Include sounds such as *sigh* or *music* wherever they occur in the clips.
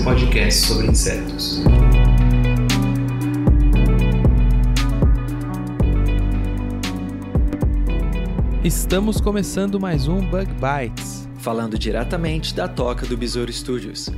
seu podcast sobre insetos. Estamos começando mais um Bug Bites. falando diretamente da toca do Besouro Studios.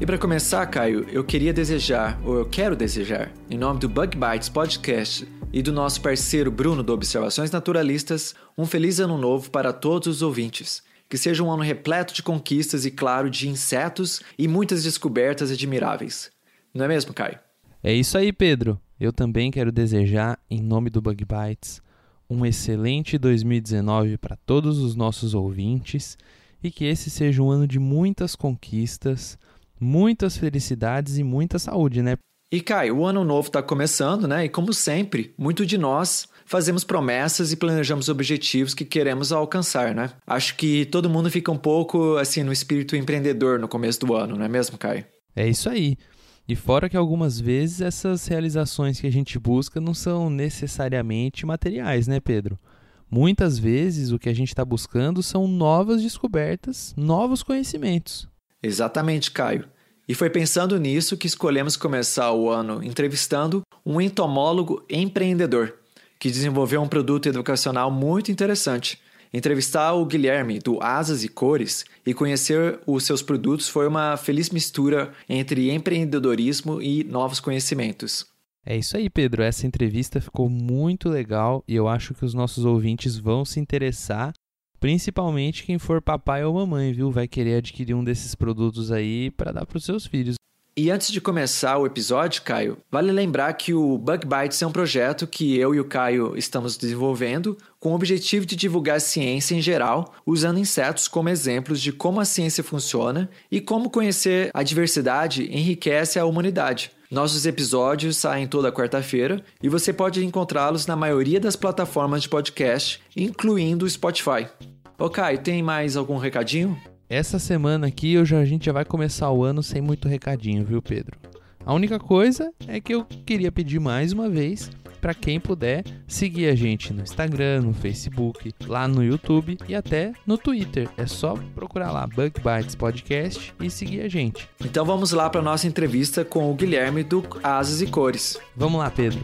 E para começar, Caio, eu queria desejar, ou eu quero desejar, em nome do Bug Bites Podcast e do nosso parceiro Bruno do Observações Naturalistas, um feliz ano novo para todos os ouvintes. Que seja um ano repleto de conquistas e, claro, de insetos e muitas descobertas admiráveis. Não é mesmo, Caio? É isso aí, Pedro. Eu também quero desejar, em nome do Bug Bites, um excelente 2019 para todos os nossos ouvintes e que esse seja um ano de muitas conquistas, muitas felicidades e muita saúde, né? E Caio, o ano novo está começando, né? E como sempre, muito de nós fazemos promessas e planejamos objetivos que queremos alcançar, né? Acho que todo mundo fica um pouco assim no espírito empreendedor no começo do ano, não é mesmo, Caio? É isso aí. E fora que algumas vezes essas realizações que a gente busca não são necessariamente materiais, né, Pedro? Muitas vezes o que a gente está buscando são novas descobertas, novos conhecimentos. Exatamente, Caio. E foi pensando nisso que escolhemos começar o ano entrevistando um entomólogo empreendedor que desenvolveu um produto educacional muito interessante. Entrevistar o Guilherme do Asas e Cores e conhecer os seus produtos foi uma feliz mistura entre empreendedorismo e novos conhecimentos. É isso aí, Pedro. Essa entrevista ficou muito legal e eu acho que os nossos ouvintes vão se interessar, principalmente quem for papai ou mamãe, viu? Vai querer adquirir um desses produtos aí para dar para os seus filhos. E antes de começar o episódio, Caio, vale lembrar que o Bug Bites é um projeto que eu e o Caio estamos desenvolvendo com o objetivo de divulgar ciência em geral, usando insetos como exemplos de como a ciência funciona e como conhecer a diversidade enriquece a humanidade. Nossos episódios saem toda quarta-feira e você pode encontrá-los na maioria das plataformas de podcast, incluindo o Spotify. Ô Caio, tem mais algum recadinho? Essa semana aqui eu já, a gente já vai começar o ano sem muito recadinho, viu, Pedro? A única coisa é que eu queria pedir mais uma vez para quem puder seguir a gente no Instagram, no Facebook, lá no YouTube e até no Twitter. É só procurar lá Bug Bites Podcast e seguir a gente. Então vamos lá para nossa entrevista com o Guilherme do Asas e Cores. Vamos lá, Pedro.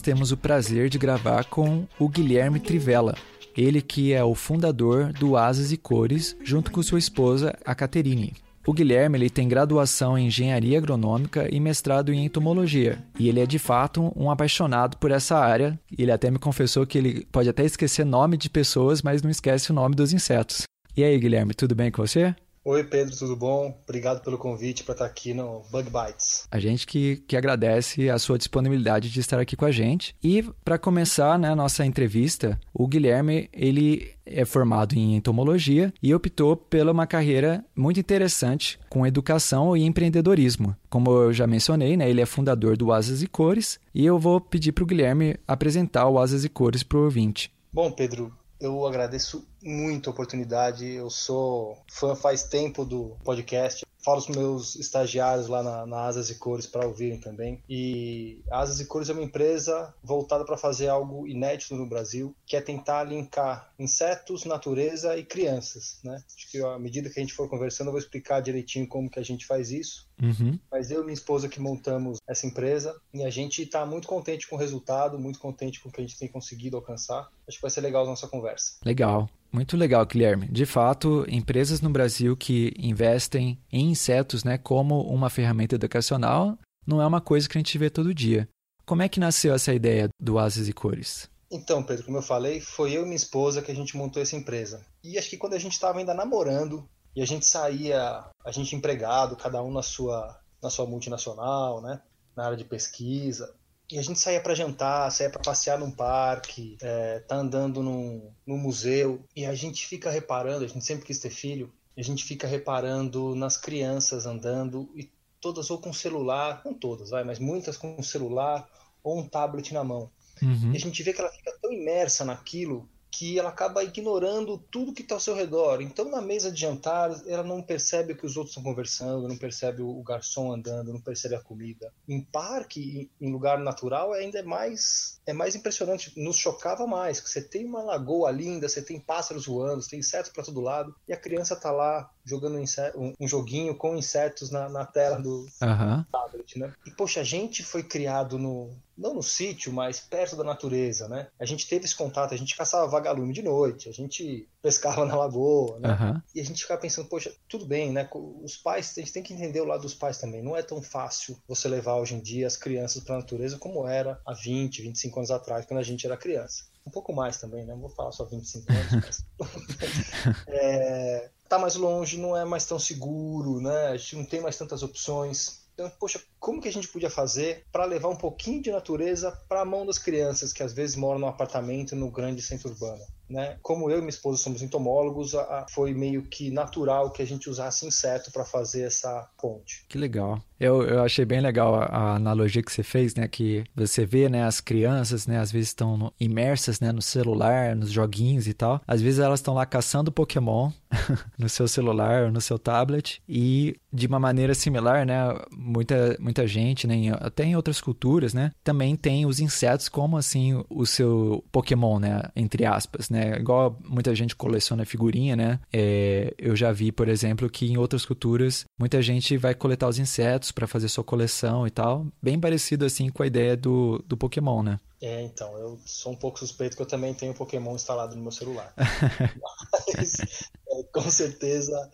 Nós temos o prazer de gravar com o Guilherme Trivella. Ele que é o fundador do Asas e Cores, junto com sua esposa, a Caterine. O Guilherme ele tem graduação em engenharia agronômica e mestrado em entomologia. E ele é de fato um apaixonado por essa área. Ele até me confessou que ele pode até esquecer nome de pessoas, mas não esquece o nome dos insetos. E aí, Guilherme, tudo bem com você? Oi Pedro, tudo bom? Obrigado pelo convite para estar aqui no Bug Bites. A gente que, que agradece a sua disponibilidade de estar aqui com a gente. E para começar né, a nossa entrevista, o Guilherme ele é formado em entomologia e optou pela uma carreira muito interessante com educação e empreendedorismo. Como eu já mencionei, né, ele é fundador do Asas e Cores e eu vou pedir para o Guilherme apresentar o Asas e Cores para o ouvinte. Bom, Pedro, eu agradeço muito a oportunidade. Eu sou fã faz tempo do podcast. Falo com meus estagiários lá na, na Asas e Cores para ouvirem também. E a Asas e Cores é uma empresa voltada para fazer algo inédito no Brasil, que é tentar linkar insetos, natureza e crianças. Né? Acho que à medida que a gente for conversando, eu vou explicar direitinho como que a gente faz isso. Uhum. Mas eu e minha esposa que montamos essa empresa e a gente está muito contente com o resultado, muito contente com o que a gente tem conseguido alcançar. Acho que vai ser legal a nossa conversa. Legal. Muito legal, Guilherme. De fato, empresas no Brasil que investem em insetos né, como uma ferramenta educacional não é uma coisa que a gente vê todo dia. Como é que nasceu essa ideia do Asas e Cores? Então, Pedro, como eu falei, foi eu e minha esposa que a gente montou essa empresa. E acho que quando a gente estava ainda namorando e a gente saía, a gente empregado, cada um na sua na sua multinacional, né, na área de pesquisa, e a gente saía para jantar, saía para passear num parque, é, tá andando num, num museu, e a gente fica reparando, a gente sempre quis ter filho, a gente fica reparando nas crianças andando e todas ou com celular, não todas, vai, mas muitas com celular ou um tablet na mão. Uhum. E a gente vê que ela fica tão imersa naquilo que ela acaba ignorando tudo que está ao seu redor. Então, na mesa de jantar, ela não percebe o que os outros estão conversando, não percebe o garçom andando, não percebe a comida. Em parque, em lugar natural, ainda é mais é mais impressionante. Nos chocava mais, que você tem uma lagoa linda, você tem pássaros voando, você tem insetos para todo lado, e a criança está lá jogando um, um, joguinho com insetos na, na tela do uhum. tablet, né? E poxa, a gente foi criado no não no sítio, mas perto da natureza, né? A gente teve esse contato, a gente caçava vagalume de noite, a gente pescava na lagoa, né? Uhum. E a gente ficava pensando, poxa, tudo bem, né? Os pais, a gente tem que entender o lado dos pais também. Não é tão fácil você levar hoje em dia as crianças para a natureza como era há 20, 25 anos atrás, quando a gente era criança. Um pouco mais também, né? Não vou falar só 25 anos, *laughs* mas. *laughs* é, tá mais longe, não é mais tão seguro, né? A gente não tem mais tantas opções. Então, poxa, como que a gente podia fazer para levar um pouquinho de natureza para a mão das crianças que às vezes moram num apartamento no grande centro urbano? Né? Como eu e minha esposa somos entomólogos, a, foi meio que natural que a gente usasse inseto para fazer essa ponte. Que legal. Eu, eu achei bem legal a, a, analogia que você fez, né? Que você vê, né, as crianças, né, às vezes estão imersas, né, no celular, nos joguinhos e tal. Às vezes elas estão lá caçando Pokémon *laughs* no seu celular, no seu tablet e de uma maneira similar, né, muita muita gente, né, até em outras culturas, né, também tem os insetos como assim o seu Pokémon, né, entre aspas, né, igual muita gente coleciona figurinha, né, é, eu já vi, por exemplo, que em outras culturas muita gente vai coletar os insetos para fazer sua coleção e tal, bem parecido assim com a ideia do, do Pokémon, né. É, então, eu sou um pouco suspeito que eu também tenho Pokémon instalado no meu celular. *laughs* Mas, é, com certeza,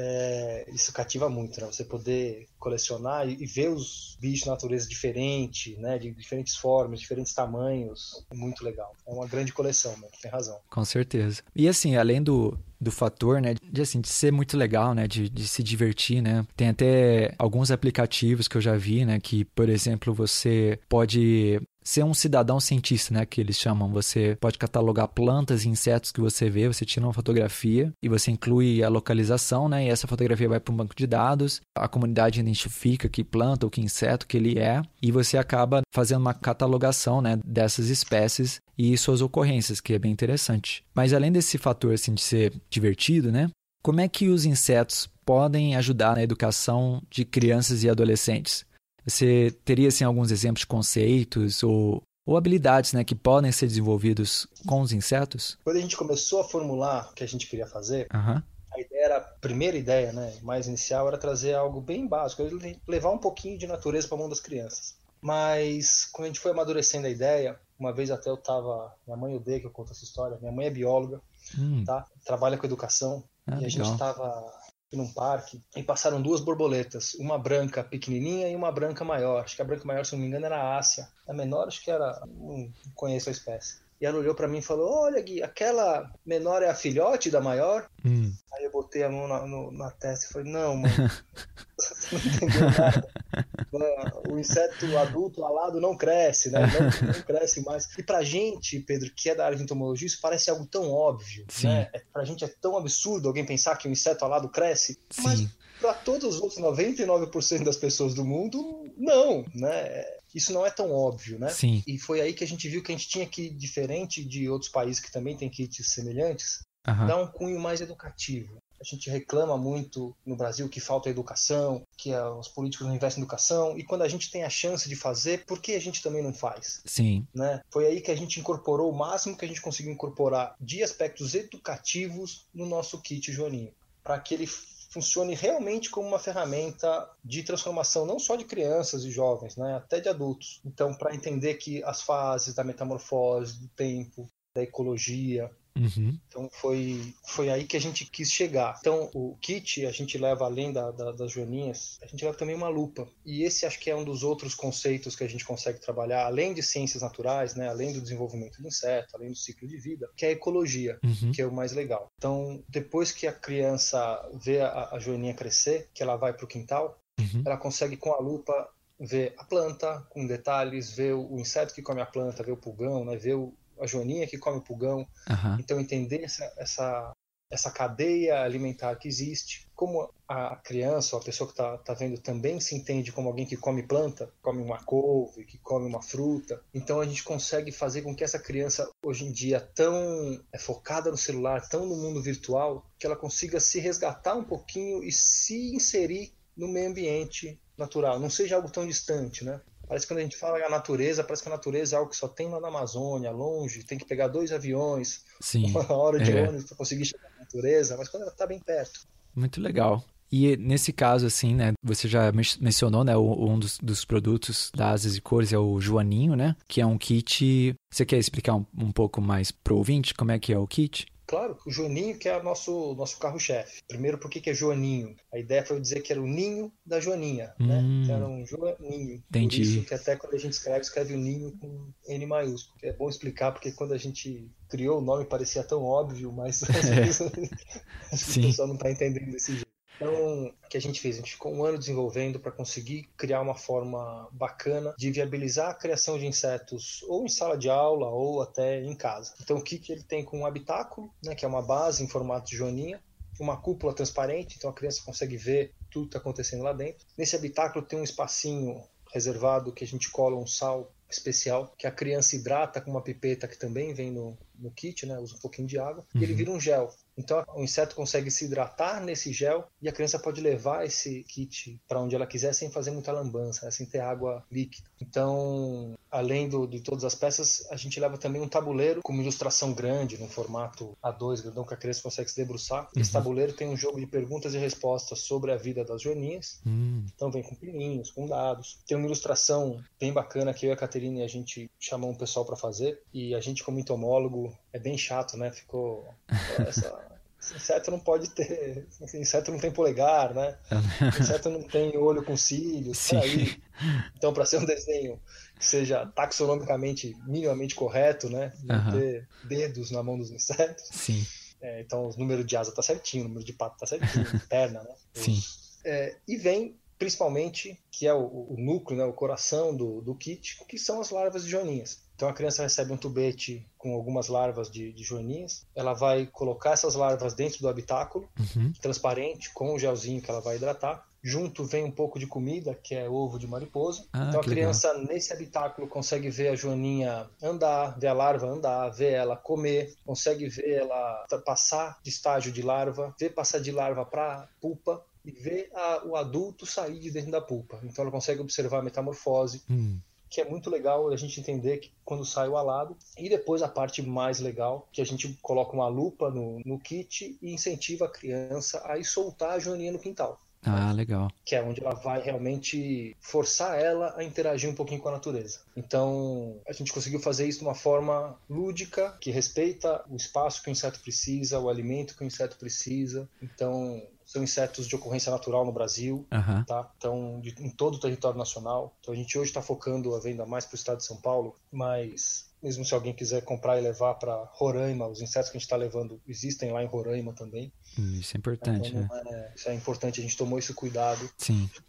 é, isso cativa muito, né? Você poder colecionar e, e ver os bichos de natureza diferente, né? De diferentes formas, diferentes tamanhos. Muito legal. É uma grande coleção, né? Tem razão. Com certeza. E assim, além do, do fator, né, de, assim, de ser muito legal, né, de, de se divertir, né. Tem até alguns aplicativos que eu já vi, né, que, por exemplo, você pode ser um cidadão cientista, né, que eles chamam. Você pode catalogar plantas e insetos que você vê, você tira uma fotografia e você inclui a localização, né, e essa fotografia vai para um banco de dados. A comunidade identifica que planta ou que inseto que ele é e você acaba fazendo uma catalogação, né, dessas espécies e suas ocorrências, que é bem interessante. Mas além desse fator assim de ser divertido, né, como é que os insetos podem ajudar na educação de crianças e adolescentes? Você teria assim, alguns exemplos de conceitos ou, ou habilidades né, que podem ser desenvolvidos com os insetos? Quando a gente começou a formular o que a gente queria fazer, uhum. a ideia era, a primeira ideia, né, mais inicial, era trazer algo bem básico, levar um pouquinho de natureza para a mão das crianças. Mas quando a gente foi amadurecendo a ideia, uma vez até eu estava, minha mãe odeia que eu conto essa história, minha mãe é bióloga, hum. tá? trabalha com educação, ah, e a legal. gente estava num parque e passaram duas borboletas, uma branca pequenininha e uma branca maior. Acho que a branca maior, se não me engano, era a Ásia. A menor, acho que era. Não conheço a espécie. E ela olhou para mim e falou: Olha, Gui, aquela menor é a filhote da maior? Hum. Aí eu botei a mão na, no, na testa e falei: Não, mano, *laughs* não entendeu nada. O inseto adulto alado não cresce, né? Não, não, cresce mais. E pra gente, Pedro, que é da área de entomologia, isso parece algo tão óbvio, Sim. né? É, pra gente é tão absurdo alguém pensar que o inseto alado cresce. Sim. Mas para todos os outros 99% das pessoas do mundo, não, né? Isso não é tão óbvio, né? Sim. E foi aí que a gente viu que a gente tinha que, diferente de outros países que também têm kits semelhantes, uhum. dar um cunho mais educativo. A gente reclama muito no Brasil que falta educação, que os políticos não investem em educação, e quando a gente tem a chance de fazer, por que a gente também não faz? Sim. Né? Foi aí que a gente incorporou o máximo que a gente conseguiu incorporar de aspectos educativos no nosso kit Joaninho, para que ele funcione realmente como uma ferramenta de transformação não só de crianças e jovens, né, até de adultos. Então, para entender que as fases da metamorfose, do tempo, da ecologia. Uhum. Então foi, foi aí que a gente quis chegar. Então o kit a gente leva além da, da, das joaninhas, a gente leva também uma lupa. E esse acho que é um dos outros conceitos que a gente consegue trabalhar, além de ciências naturais, né, além do desenvolvimento do inseto, além do ciclo de vida, que é a ecologia, Uhum. que é o mais legal. Então depois que a criança vê a, a joaninha crescer, que ela vai para o quintal, Uhum. ela consegue com a lupa ver a planta com detalhes, ver o, inseto que come a planta, ver o pulgão, né, ver o, a joaninha que come o pulgão, Aham. então, entender essa, essa, essa cadeia alimentar que existe, como a criança ou a pessoa que está tá vendo também se entende como alguém que come planta, come uma couve, que come uma fruta. Então, a gente consegue fazer com que essa criança, hoje em dia, tão é, focada no celular, tão no mundo virtual, que ela consiga se resgatar um pouquinho e se inserir no meio ambiente natural, não seja algo tão distante, né? Parece que quando a gente fala a natureza, parece que a natureza é algo que só tem lá na Amazônia, longe, tem que pegar dois aviões, Sim. *laughs* uma hora de É. ônibus para conseguir chegar na natureza, mas quando ela está bem perto. Muito legal. E nesse caso, assim, né, você já men- mencionou, né, um dos, dos produtos da Asas e Cores é o Joaninho, né, que é um kit... Você quer explicar um, um pouco mais pro ouvinte como é que é o kit? Claro, o Joaninho que é o nosso, nosso carro-chefe. Primeiro, por que, que é Joaninho? A ideia foi dizer que era o ninho da Joaninha, né? Hum. Então, era um Joaninho. Entendi. Por isso que até quando a gente escreve, escreve o ninho com N maiúsculo. É bom explicar, porque quando a gente criou o nome parecia tão óbvio, mas às *laughs* vezes É. *laughs* O pessoal não está entendendo desse jeito. Então, o que a gente fez? A gente ficou um ano desenvolvendo para conseguir criar uma forma bacana de viabilizar a criação de insetos ou em sala de aula ou até em casa. Então, o kit ele tem com um habitáculo, né, que é uma base em formato de joaninha, uma cúpula transparente, então a criança consegue ver tudo que está acontecendo lá dentro. Nesse habitáculo tem um espacinho reservado que a gente cola um sal especial que a criança hidrata com uma pipeta que também vem no, no kit, né? Usa um pouquinho de água e ele Uhum. vira um gel. Então o inseto consegue se hidratar nesse gel e a criança pode levar esse kit para onde ela quiser sem fazer muita lambança, né? sem ter água líquida. Então, além do, de todas as peças, a gente leva também um tabuleiro com uma ilustração grande, num formato A2, grandão, que a criança consegue se debruçar. Esse Uhum. tabuleiro tem um jogo de perguntas e respostas sobre a vida das joaninhas. Hum, Então vem com pininhos, com dados. Tem uma ilustração bem bacana que eu e a Caterine a gente chamou um pessoal para fazer. E a gente, como entomólogo, é bem chato, né? Ficou. Essa, esse inseto não pode ter. Esse inseto não tem polegar, né? *laughs* Inseto não tem olho com cílios. Sim. Peraí. Então, para ser um desenho que seja taxonomicamente minimamente correto, né? Não Aham. ter dedos na mão dos insetos. sim. É, então, o número de asa tá certinho, o número de pato tá certinho, *laughs* perna, né? Sim. É, e vem, principalmente, que é o, o núcleo, né, o coração do, do kit, que são as larvas de joaninhas. Então a criança recebe um tubete com algumas larvas de, de joaninhas. Ela vai colocar essas larvas dentro do habitáculo, Uhum. transparente, com o gelzinho que ela vai hidratar. Junto vem um pouco de comida, que é ovo de mariposa. Ah, então a que legal. criança, nesse habitáculo, consegue ver a joaninha andar, ver a larva andar, ver ela comer, consegue ver ela passar de estágio de larva, ver passar de larva para pulpa e ver a- o adulto sair de dentro da pulpa. Então ela consegue observar a metamorfose, Hum, que é muito legal a gente entender que quando sai o alado. E depois a parte mais legal, que a gente coloca uma lupa no, no kit e incentiva a criança a ir soltar a joaninha no quintal Ah, legal. que é onde ela vai realmente forçar ela a interagir um pouquinho com a natureza. Então, a gente conseguiu fazer isso de uma forma lúdica, que respeita o espaço que o inseto precisa, o alimento que o inseto precisa. Então, são insetos de ocorrência natural no Brasil, Aham. tá? Então, de, em todo o território nacional. Então, a gente hoje está focando a venda mais para o estado de São Paulo, mas mesmo se alguém quiser comprar e levar para Roraima, os insetos que a gente está levando existem lá em Roraima também. Hum, Isso é importante, Então, né? é- isso é importante, a gente tomou esse cuidado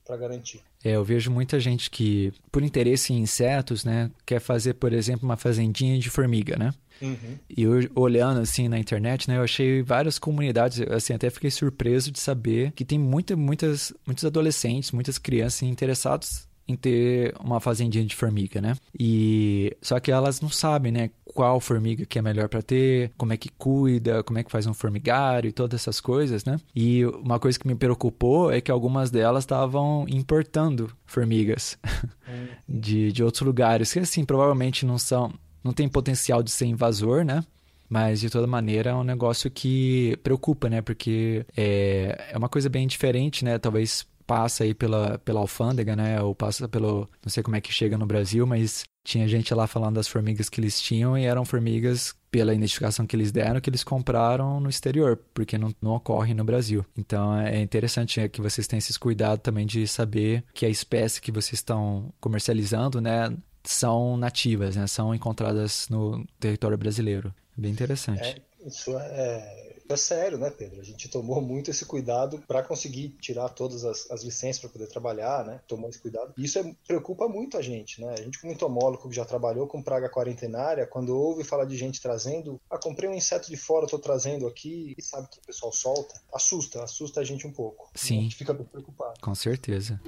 para garantir. É, eu vejo muita gente que, por interesse em insetos, né, quer fazer, por exemplo, uma fazendinha de formiga, né? Uhum. E eu, olhando assim na internet, né, eu achei várias comunidades, assim, até fiquei surpreso de saber que tem muita, muitas, muitos adolescentes, muitas crianças interessados em ter uma fazendinha de formiga, né? E só que elas não sabem, né, qual formiga que é melhor para ter, como é que cuida, como é que faz um formigário e todas essas coisas, né? E uma coisa que me preocupou é que algumas delas estavam importando formigas *laughs* de, de outros lugares, que assim, provavelmente não são, não tem potencial de ser invasor, né? Mas de toda maneira é um negócio que preocupa, né? Porque é, é uma coisa bem diferente, né? Talvez passa aí pela, pela alfândega, né? Ou passa pelo. Não sei como é que chega no Brasil, mas tinha gente lá falando das formigas que eles tinham e eram formigas, pela identificação que eles deram, que eles compraram no exterior, porque não, não ocorre no Brasil. Então é interessante que vocês tenham esse cuidado também de saber que a espécie que vocês estão comercializando, né, são nativas, né, são encontradas no território brasileiro. Bem interessante. É, isso é é sério, né, Pedro? A gente tomou muito esse cuidado para conseguir tirar todas as, as licenças para poder trabalhar, né? Tomou esse cuidado. E isso é, preocupa muito a gente, né? A gente, como entomólogo que já trabalhou com praga quarentenária, quando ouve falar de gente trazendo, ah, comprei um inseto de fora, estou trazendo aqui, e sabe que o pessoal solta, assusta, assusta a gente um pouco. Sim. A gente fica preocupado. Com certeza.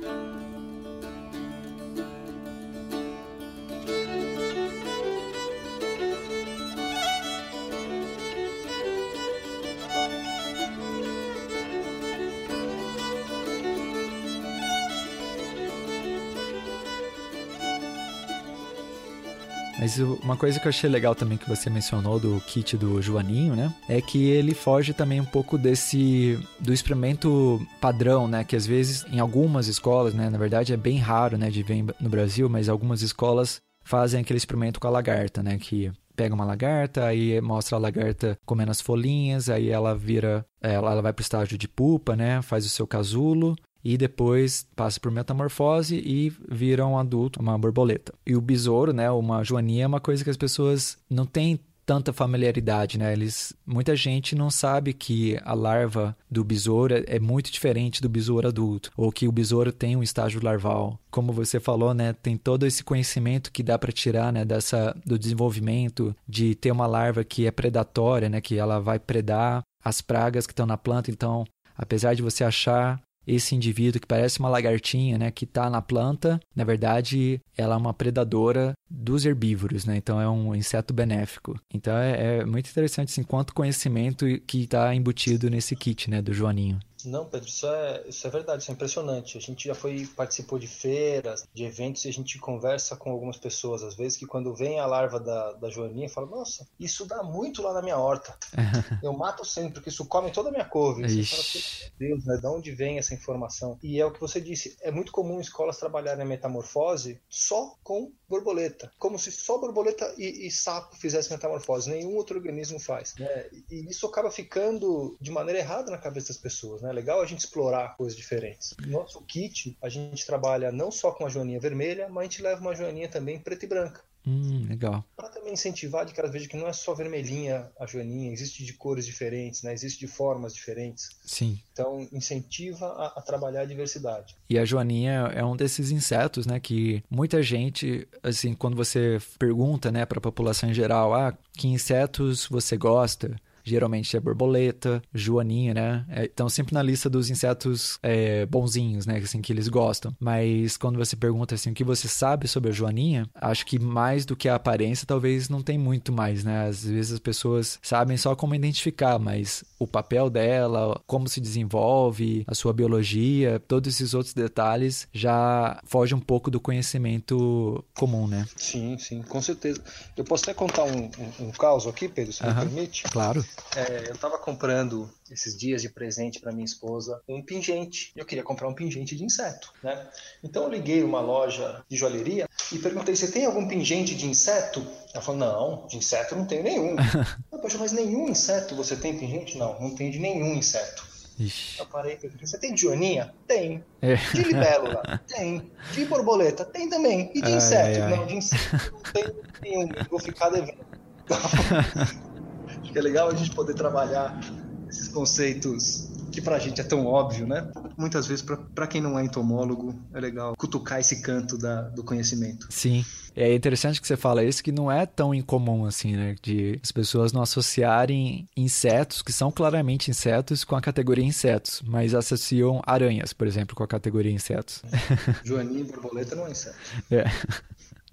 Mas uma coisa que eu achei legal também que você mencionou do kit do Joaninho, né? É que ele foge também um pouco desse do experimento padrão, né? Que às vezes em algumas escolas, né? Na verdade é bem raro, né? De ver no Brasil, mas algumas escolas fazem aquele experimento com a lagarta, né? Que pega uma lagarta, aí mostra a lagarta comendo as folhinhas, aí ela vira, ela, ela vai para o estágio de pupa, né? Faz o seu casulo, e depois passa por metamorfose e vira um adulto, uma borboleta. E o besouro, né, uma joaninha é uma coisa que as pessoas não têm tanta familiaridade, né? Eles, muita gente não sabe que a larva do besouro é muito diferente do besouro adulto, ou que o besouro tem um estágio larval. Como você falou, né, tem todo esse conhecimento que dá para tirar, né, dessa do desenvolvimento de ter uma larva que é predatória, né, que ela vai predar as pragas que estão na planta, então apesar de você achar esse indivíduo que parece uma lagartinha, né, que está na planta, na verdade, ela é uma predadora dos herbívoros, né? Então é um inseto benéfico. Então é, é muito interessante assim, quanto conhecimento que está embutido nesse kit, né, do Joaninho. Não, Pedro, isso é, isso é verdade, isso é impressionante. A gente já foi, participou de feiras, de eventos, e a gente conversa com algumas pessoas, às vezes, que quando vem a larva da, da joaninha, fala, nossa, isso dá muito lá na minha horta. *laughs* Eu mato sempre, porque isso come toda a minha couve. Você fala, assim, Deus, né, de onde vem essa informação? E é o que você disse, é muito comum escolas trabalharem a metamorfose só com borboleta, como se só borboleta e, e sapo fizessem metamorfose, nenhum outro organismo faz. Né? E isso acaba ficando de maneira errada na cabeça das pessoas, né? É legal a gente explorar coisas diferentes. No nosso kit, a gente trabalha não só com a joaninha vermelha, mas a gente leva uma joaninha também preta e branca. Hum, legal. Para também incentivar de que elas vejam que não é só vermelhinha a joaninha, existe de cores diferentes, né? existe de formas diferentes. Sim. Então, incentiva a, a, trabalhar a diversidade. E a joaninha é um desses insetos, né, que muita gente, assim, quando você pergunta, né, para a população em geral, ah, que insetos você gosta? Geralmente é borboleta, joaninha, né? É, então sempre na lista dos insetos é, bonzinhos, né? Assim, que eles gostam. Mas quando você pergunta assim, o que você sabe sobre a joaninha, acho que mais do que a aparência, talvez não tem muito mais, né? Às vezes as pessoas sabem só como identificar, mas o papel dela, como se desenvolve, a sua biologia, todos esses outros detalhes já fogem um pouco do conhecimento comum, né? Sim, sim, com certeza. Eu posso até contar um, um, um caso aqui, Pedro, se me permite? Claro. É, eu estava comprando esses dias de presente para minha esposa um pingente. Eu queria comprar um pingente de inseto, né? Então eu liguei uma loja de joalheria e perguntei: "Você tem algum pingente de inseto?" Ela falou: "Não, de inseto não tenho nenhum." *laughs* eu, Poxa, mas nenhum inseto você tem pingente? Não, não tenho de nenhum inseto. Ixi. Eu parei e você tem de joaninha? Tem. É. De libélula? tem. De borboleta? Tem também. E de ai, inseto? Ai, ai. Não, de inseto não tenho nenhum. Vou ficar devendo. *laughs* Que é legal a gente poder trabalhar esses conceitos que pra gente é tão óbvio, né? Muitas vezes, para quem não é entomólogo, é legal cutucar esse canto da, do conhecimento. Sim. É interessante que você fala isso, que não é tão incomum assim, né? De as pessoas não associarem insetos, que são claramente insetos, com a categoria insetos, mas associam aranhas, por exemplo, com a categoria insetos. Joaninha e borboleta não é inseto. É.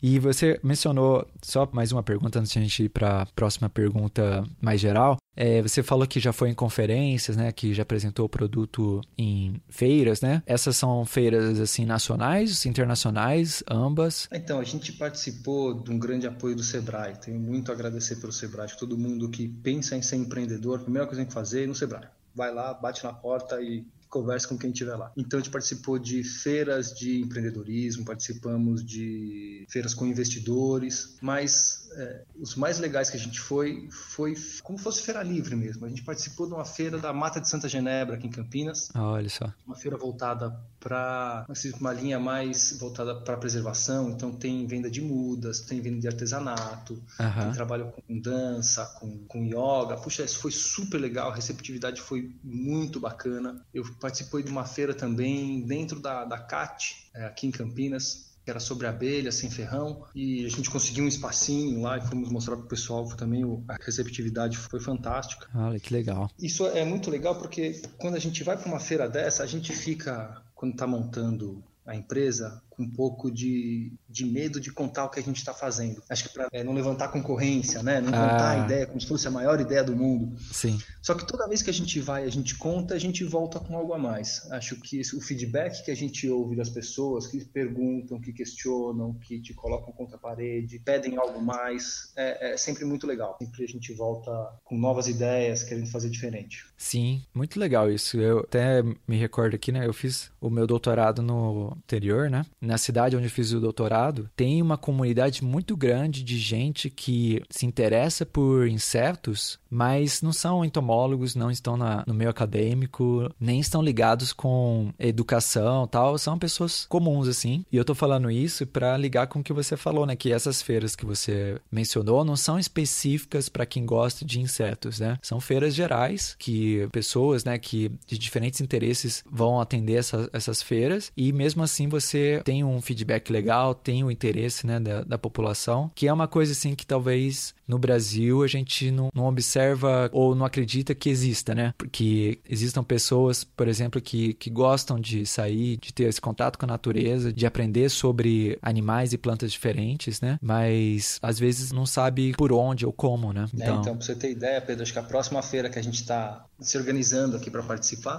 E você mencionou, só mais uma pergunta antes de a gente ir para a próxima pergunta mais geral. É, você falou que já foi em conferências, né? Que já apresentou o produto em feiras, né? Essas são feiras, assim, nacionais, internacionais, ambas? Então, a gente participou de um grande apoio do Sebrae. Tenho muito a agradecer pelo Sebrae. Todo mundo que pensa em ser empreendedor, a primeira coisa que tem que fazer é no Sebrae. Vai lá, bate na porta e converse com quem estiver lá. Então a gente participou de feiras de empreendedorismo, participamos de feiras com investidores, mas é, os mais legais que a gente foi foi como fosse feira livre mesmo. A gente participou de uma feira da Mata de Santa Genebra aqui em Campinas. Ah, olha só. Uma feira voltada para assim, uma linha mais voltada para preservação. Então tem venda de mudas, tem venda de artesanato, Uhum. tem trabalho com dança, com, com yoga. Puxa, isso foi super legal. A receptividade foi muito bacana. Eu participei de uma feira também dentro da, da CAT, é, aqui em Campinas, que era sobre abelha, sem ferrão, e a gente conseguiu um espacinho lá e fomos mostrar para o pessoal também. A receptividade foi fantástica. Olha que legal. Isso é muito legal porque quando a gente vai para uma feira dessa, a gente fica, quando está montando a empresa, um pouco de, de medo de contar o que a gente está fazendo. Acho que para é, não levantar concorrência, né? não contar Ah. a ideia como se fosse a maior ideia do mundo. Sim. Só que toda vez que a gente vai, a gente conta, a gente volta com algo a mais. Acho que o feedback que a gente ouve das pessoas que perguntam, que questionam, que te colocam contra a parede, pedem algo mais, é, é sempre muito legal. Sempre a gente volta com novas ideias, querendo fazer diferente. Sim, muito legal isso. Eu até me recordo aqui, né? Eu fiz o meu doutorado no interior, né? Na cidade onde eu fiz o doutorado, tem uma comunidade muito grande de gente que se interessa por insetos, mas não são entomólogos, não estão na- no meio acadêmico, nem estão ligados com educação tal. São pessoas comuns, assim. E eu tô falando isso para ligar com o que você falou, né? Que essas feiras que você mencionou não são específicas para quem gosta de insetos, né? São feiras gerais que pessoas, né, que de diferentes interesses vão atender essa- essas feiras e mesmo assim você tem um feedback legal, tem o interesse, né, da, da população, que é uma coisa assim que talvez no Brasil a gente não, não observa ou não acredita que exista, né? Porque existam pessoas, por exemplo, que, que gostam de sair, de ter esse contato com a natureza, de aprender sobre animais e plantas diferentes, né? Mas às vezes não sabe por onde ou como, né? né? Então, para você ter ideia, Pedro, acho que a próxima feira que a gente está se organizando aqui para participar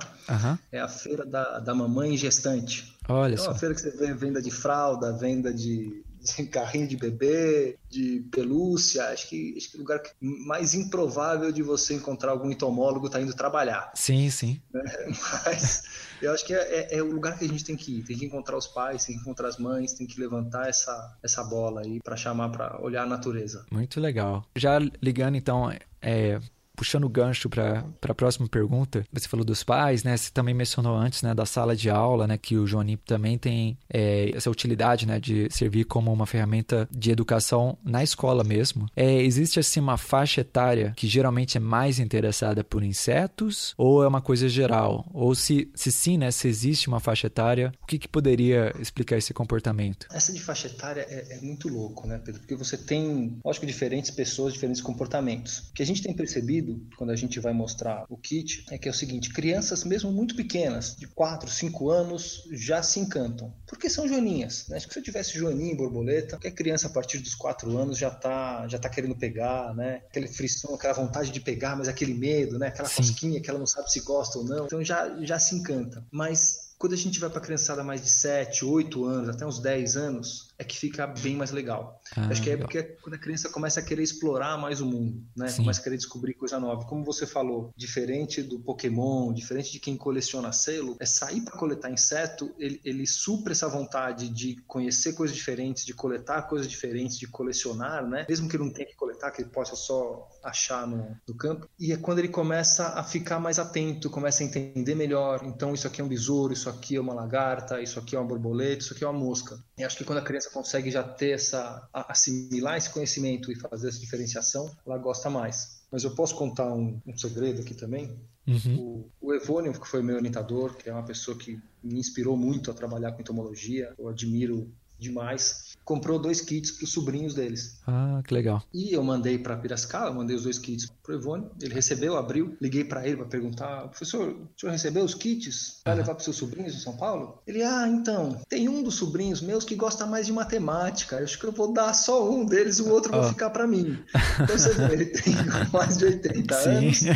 é a feira da, da mamãe gestante. Olha É só. uma feira que você vê venda de fralda, venda de, de *laughs* carrinho de bebê, de pelúcia. Acho que, acho que o lugar mais improvável de você encontrar algum entomólogo está indo trabalhar. Sim, sim. *laughs* Mas eu acho que é, é- é o lugar que a gente tem que ir. Tem que encontrar os pais, tem que encontrar as mães, tem que levantar essa, essa bola aí para chamar para olhar a natureza. Muito legal. Já ligando então, é, puxando o gancho para a próxima pergunta, você falou dos pais, né? Você também mencionou antes, né, da sala de aula, né, que o Johnny também tem é, essa utilidade, né, de servir como uma ferramenta de educação na escola mesmo. É, existe assim uma faixa etária que geralmente é mais interessada por insetos ou é uma coisa geral? Ou se, se sim, né, se existe uma faixa etária, o que, que poderia explicar esse comportamento? Essa de faixa etária é, é muito louco, né, Pedro? Porque você tem, lógico, diferentes pessoas, diferentes comportamentos. O que a gente tem percebido quando a gente vai mostrar o kit é que é o seguinte: crianças, mesmo muito pequenas, de 4, 5 anos, já se encantam. Porque são joaninhas, né? Acho que se eu tivesse joaninha e borboleta, qualquer criança a partir dos 4 anos já tá, já tá querendo pegar, né? Aquele frisson, aquela vontade de pegar, mas aquele medo, né? Aquela Sim. cosquinha que ela não sabe se gosta ou não. Então já, já se encanta. Mas quando a gente vai para criançada mais de 7, 8 anos, até uns 10 anos, é que fica bem mais legal. Ah, Acho que é legal. porque quando a criança começa a querer explorar mais o mundo, né? Sim. Começa a querer descobrir coisa nova. Como você falou, diferente do Pokémon, diferente de quem coleciona selo, é sair para coletar inseto, ele, ele supra essa vontade de conhecer coisas diferentes, de coletar coisas diferentes, de colecionar, né? Mesmo que ele não tenha que coletar, que ele possa só achar no, no campo. E é quando ele começa a ficar mais atento, começa a entender melhor. Então, isso aqui é um besouro, isso aqui é uma lagarta, isso aqui é uma borboleta, isso aqui é uma mosca. E acho que quando a criança consegue já ter essa, assimilar esse conhecimento e fazer essa diferenciação, ela gosta mais. Mas eu posso contar um, um segredo aqui também? Uhum. O, o Evônio, que foi meu orientador, que é uma pessoa que me inspirou muito a trabalhar com entomologia, eu admiro demais, comprou dois kits para os sobrinhos deles. Ah, que legal. E eu mandei para Piracicaba, mandei os dois kits pro Evônio, ele recebeu, abriu, liguei para ele para perguntar, professor, o senhor recebeu os kits? Vai levar para seus sobrinhos em São Paulo? Ele, ah, então, tem um dos sobrinhos meus que gosta mais de matemática, eu acho que eu vou dar só um deles e o outro vai Ó. ficar para mim. *laughs* Então você vê, ele tem *laughs* mais de 80 anos, Sim.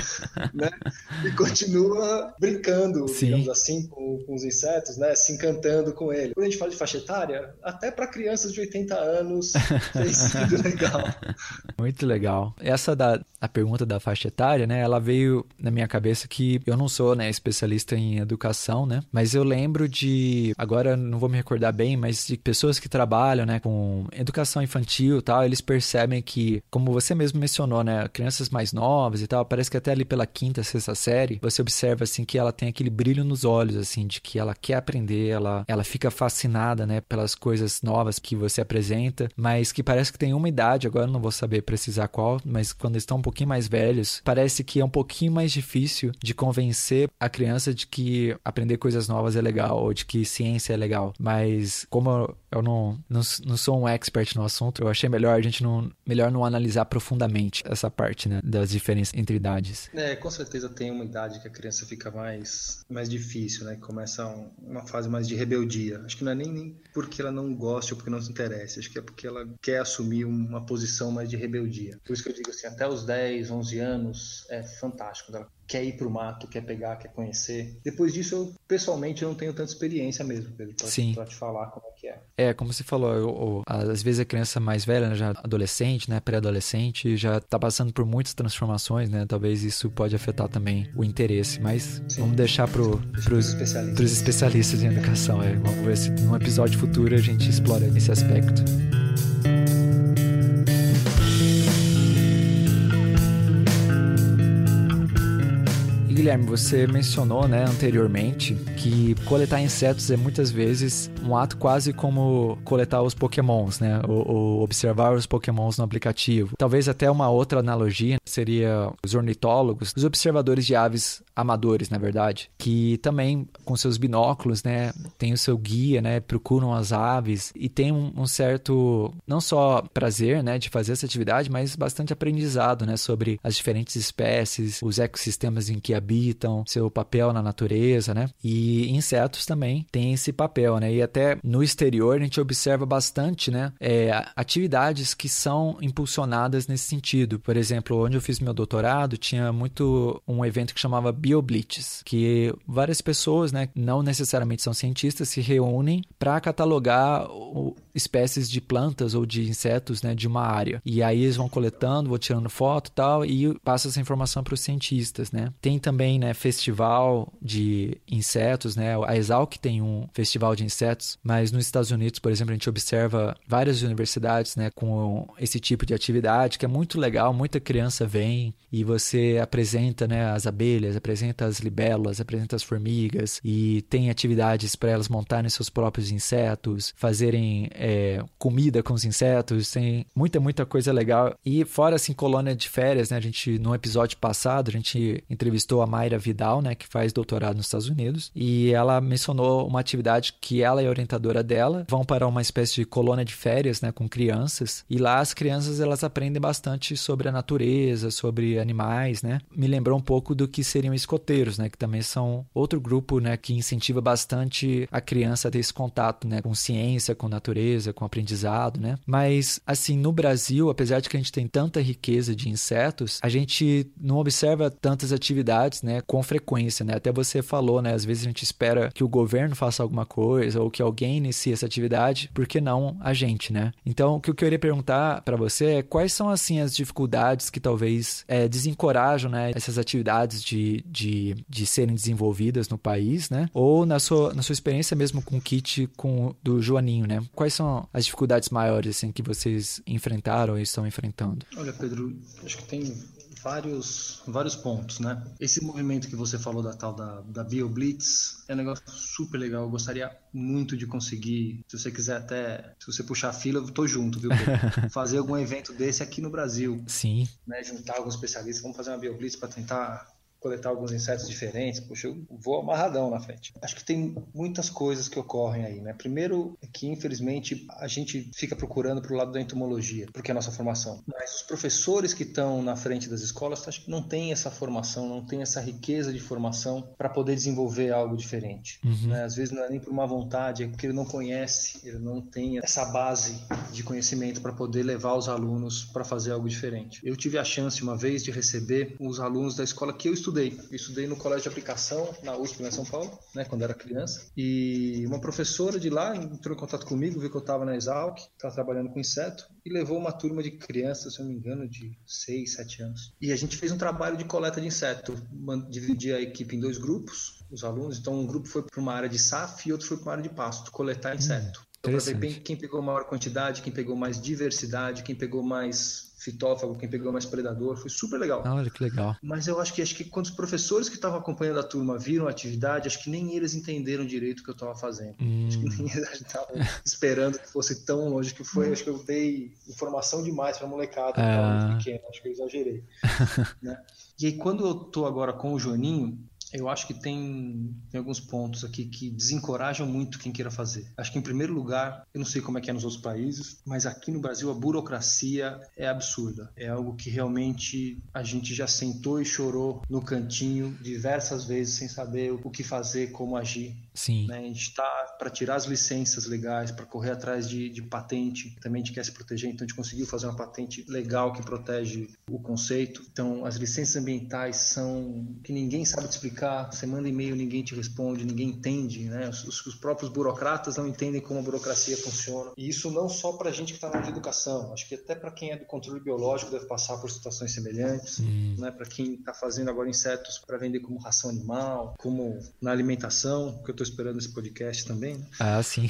né? E continua brincando, Sim. digamos assim, com, com os insetos, né? Se encantando com ele. Quando a gente fala de faixa etária, até para crianças de 80 anos tem sido *laughs* legal. Muito legal. Essa da a pergunta da faixa etária, né? Ela veio na minha cabeça que eu não sou, né, especialista em educação, né? Mas eu lembro de, agora não vou me recordar bem, mas de pessoas que trabalham, né, com educação infantil e tal, eles percebem que, como você mesmo mencionou, né, crianças mais novas e tal, parece que até ali pela quinta, sexta série, você observa assim que ela tem aquele brilho nos olhos, assim, de que ela quer aprender, ela, ela fica fascinada, né, pelas coisas novas que você apresenta, mas que parece que tem uma idade, agora não vou saber precisar qual, mas quando estão um pouquinho mais velhos, parece que é um pouquinho mais difícil de convencer a criança de que aprender coisas novas é legal ou de que ciência é legal. Mas como eu não, não, não sou um expert no assunto, eu achei melhor a gente não, melhor não analisar profundamente essa parte, né, das diferenças entre idades. É, com certeza tem uma idade que a criança fica mais, mais difícil, né, começa um, uma fase mais de rebeldia. Acho que não é nem, nem porque ela não gosta ou porque não se interessa, acho que é porque ela quer assumir uma posição mais de rebeldia. Por isso que eu digo assim, até os 10, 11 anos é fantástico. Ela quer ir para o mato, quer pegar, quer conhecer. Depois disso, eu pessoalmente eu não tenho tanta experiência mesmo, Pedro, para te falar como é que é. É, como você falou, eu, eu, às vezes a criança mais velha, né, já adolescente, né, pré-adolescente, já está passando por muitas transformações, né? Talvez isso pode afetar também o interesse, mas Sim. vamos deixar para os especialistas. especialistas em educação. É. Vamos ver se num episódio futuro a gente explora esse aspecto. Guilherme, você mencionou né, anteriormente que coletar insetos é muitas vezes um ato quase como coletar os pokémons, né? Ou, ou, observar os pokémons no aplicativo. Talvez até uma outra analogia seria os ornitólogos, os observadores de aves amadores, na verdade, que também com seus binóculos, né, tem o seu guia, né, procuram as aves e tem um, um certo não só prazer, né, de fazer essa atividade, mas bastante aprendizado, né, sobre as diferentes espécies, os ecossistemas em que habitam seu papel na natureza, né? E insetos também têm esse papel, né? E até no exterior a gente observa bastante, né? É, atividades que são impulsionadas nesse sentido. Por exemplo, onde eu fiz meu doutorado, tinha muito um evento que chamava BioBlitz, que várias pessoas, né, não necessariamente são cientistas, se reúnem para catalogar o, espécies de plantas ou de insetos, né, de uma área. E aí eles vão coletando, vão tirando foto e tal, e passa essa informação para os cientistas, né? Tem também né, festival de insetos, né? A Exalc tem um festival de insetos, mas nos Estados Unidos, por exemplo, a gente observa várias universidades, né, com esse tipo de atividade que é muito legal, muita criança vem e você apresenta, né, as abelhas, apresenta as libélulas, apresenta as formigas e tem atividades para elas montarem seus próprios insetos, fazerem é, comida com os insetos, tem muita, muita coisa legal. E fora, assim, colônia de férias, né, a gente, no episódio passado, a gente entrevistou a Mayra Vidal, né, que faz doutorado nos Estados Unidos, e ela mencionou uma atividade que ela e a orientadora dela vão para uma espécie de colônia de férias, né, com crianças, e lá as crianças elas aprendem bastante sobre a natureza, sobre animais, né? Me lembrou um pouco do que seriam escoteiros, né, que também são outro grupo, né, que incentiva bastante a criança a ter esse contato, né, com ciência, com natureza, com aprendizado, né? Mas assim, no Brasil, apesar de que a gente tem tanta riqueza de insetos, a gente não observa tantas atividades né, com frequência, né? Até você falou, né, às vezes a gente espera que o governo faça alguma coisa ou que alguém inicie essa atividade, por que não a gente, né? Então, o que eu queria perguntar para você é quais são assim as dificuldades que talvez é, desencorajam, né, essas atividades de, de, de serem desenvolvidas no país, né? Ou na sua, na sua experiência mesmo com o kit com, do Joaninho, né? Quais são as dificuldades maiores assim que vocês enfrentaram e estão enfrentando? Olha, Pedro, acho que tem vários, vários pontos, né? Esse movimento que você falou da tal da, da BioBlitz é um negócio super legal. Eu gostaria muito de conseguir, se você quiser até, se você puxar a fila, eu tô junto, viu? *laughs* fazer algum evento desse aqui no Brasil. Sim. Né? Juntar alguns especialistas, vamos fazer uma BioBlitz para tentar coletar alguns insetos diferentes, poxa, eu vou amarradão na frente. Acho que tem muitas coisas que ocorrem aí, né? Primeiro é que, infelizmente, a gente fica procurando para o lado da entomologia, porque é a nossa formação. Mas os professores que estão na frente das escolas, acho que não têm essa formação, não têm essa riqueza de formação para poder desenvolver algo diferente. Uhum. Né? Às vezes não é nem por uma vontade, é porque ele não conhece, ele não tem essa base de conhecimento para poder levar os alunos para fazer algo diferente. Eu tive a chance uma vez de receber os alunos da escola que eu estudei estudei. Eu estudei no colégio de aplicação, na USP, lá em São Paulo, né, quando era criança. E uma professora de lá entrou em contato comigo, viu que eu estava na Exalc, estava trabalhando com inseto, e levou uma turma de crianças, se não me engano, de 6, 7 anos. E a gente fez um trabalho de coleta de inseto. Dividi a equipe em dois grupos, os alunos. Então, um grupo foi para uma área de SAF e outro foi para uma área de pasto, coletar inseto. Hum. Então, para ver quem pegou maior quantidade, quem pegou mais diversidade, quem pegou mais fitófago, quem pegou mais predador, foi super legal. Olha que legal. Mas eu acho que acho que quando os professores que estavam acompanhando a turma viram a atividade, acho que nem eles entenderam direito o que eu estava fazendo. Hum. Acho que nem eles estavam *laughs* esperando que fosse tão longe que foi. Acho que eu dei informação demais para a molecada, é... pequena, acho que eu exagerei. né? *laughs* E aí quando eu tô agora com o Joaninho, eu acho que tem, tem, alguns pontos aqui que desencorajam muito quem queira fazer. Acho que, em primeiro lugar, eu não sei como é que é nos outros países, mas aqui no Brasil a burocracia é absurda. É algo que realmente a gente já sentou e chorou no cantinho diversas vezes sem saber o que fazer, como agir. Sim. Né? A gente está para tirar as licenças legais, para correr atrás de, de, patente. Também a gente quer se proteger, então a gente conseguiu fazer uma patente legal que protege o conceito. Então, as licenças ambientais são que ninguém sabe te explicar. Você manda e-mail, ninguém te responde, ninguém entende. Né? Os, os próprios burocratas não entendem como a burocracia funciona. E isso não só para a gente que está na área de educação. Acho que até para quem é do controle biológico deve passar por situações semelhantes. Hum. Né? Para quem está fazendo agora insetos para vender como ração animal, como na alimentação, que eu estou esperando esse podcast também. Né? Ah, sim.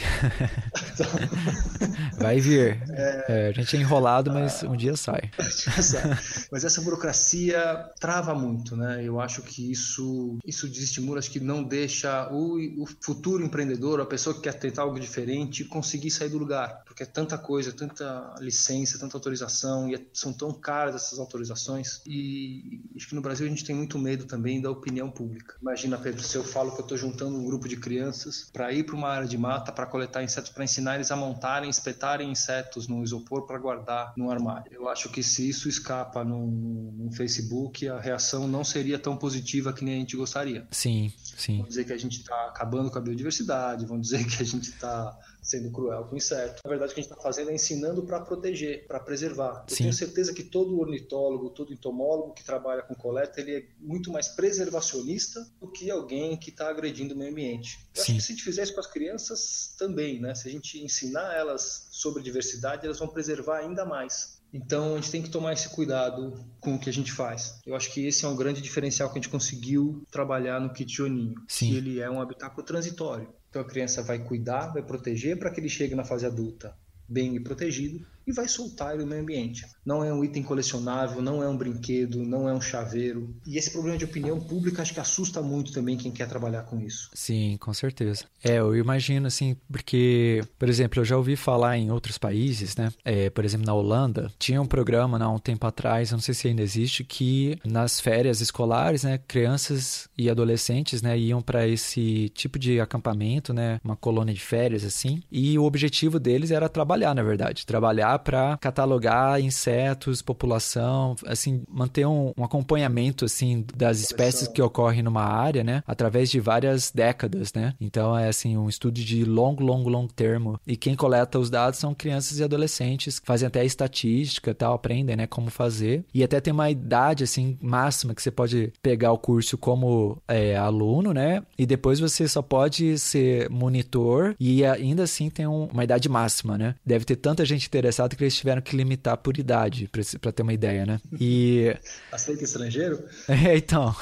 *laughs* Vai vir. É... É, a gente é enrolado, mas ah... um dia sai. *laughs* mas essa burocracia trava muito, né? Eu acho que isso, isso desestimula, acho que não deixa o, o futuro empreendedor, a pessoa que quer tentar algo diferente, conseguir sair do lugar. Porque é tanta coisa, tanta licença, tanta autorização, e é, são tão caras essas autorizações. E acho que no Brasil a gente tem muito medo também da opinião pública. Imagina, Pedro, se eu falo que eu estou juntando um grupo de crianças para ir para uma área de mata para coletar insetos, para ensinar eles a montarem, espetarem insetos no isopor para guardar no armário. Eu acho que se isso escapa no, no, Facebook, a reação não seria tão positiva que nem a gente gostaria. Sim, sim. Vão dizer que a gente está acabando com a biodiversidade, vão dizer *laughs* que a gente está sendo cruel com o inseto. Na verdade, o que a gente está fazendo é ensinando para proteger, para preservar. Eu Sim. tenho certeza que todo ornitólogo, todo entomólogo que trabalha com coleta, ele é muito mais preservacionista do que alguém que está agredindo o meio ambiente. Eu Sim. acho que se a gente fizer isso com as crianças também, né? Se a gente ensinar elas sobre diversidade, elas vão preservar ainda mais. Então a gente tem que tomar esse cuidado com o que a gente faz. Eu acho que esse é um grande diferencial que a gente conseguiu trabalhar no Kit Joninho. Sim. Que ele é um habitáculo transitório. Então a criança vai cuidar, vai proteger para que ele chegue na fase adulta bem protegido e vai soltar ele no meio ambiente. Não é um item colecionável, não é um brinquedo, não é um chaveiro. E esse problema de opinião pública acho que assusta muito também quem quer trabalhar com isso. Sim, com certeza. É, eu imagino assim, porque, por exemplo, eu já ouvi falar em outros países, né? É, por exemplo, na Holanda, tinha um programa há um tempo atrás, não sei se ainda existe, que nas férias escolares, né, crianças e adolescentes, né, iam para esse tipo de acampamento, né, uma colônia de férias assim, e o objetivo deles era trabalhar, na verdade, trabalhar para catalogar insetos, população, assim, manter um, um, acompanhamento, assim, das espécies que ocorrem numa área, né? Através de várias décadas, né? Então, é, assim, um estudo de longo, longo, longo termo. E quem coleta os dados são crianças e adolescentes, que fazem até estatística e tal, aprendem, né? Como fazer. E até tem uma idade, assim, máxima que você pode pegar o curso como é, aluno, né? E depois você só pode ser monitor e ainda assim tem um, uma idade máxima, né? Deve ter tanta gente interessada engraçado que eles tiveram que limitar por idade, para ter uma ideia, né? E. Aceita estrangeiro? *laughs* É, então.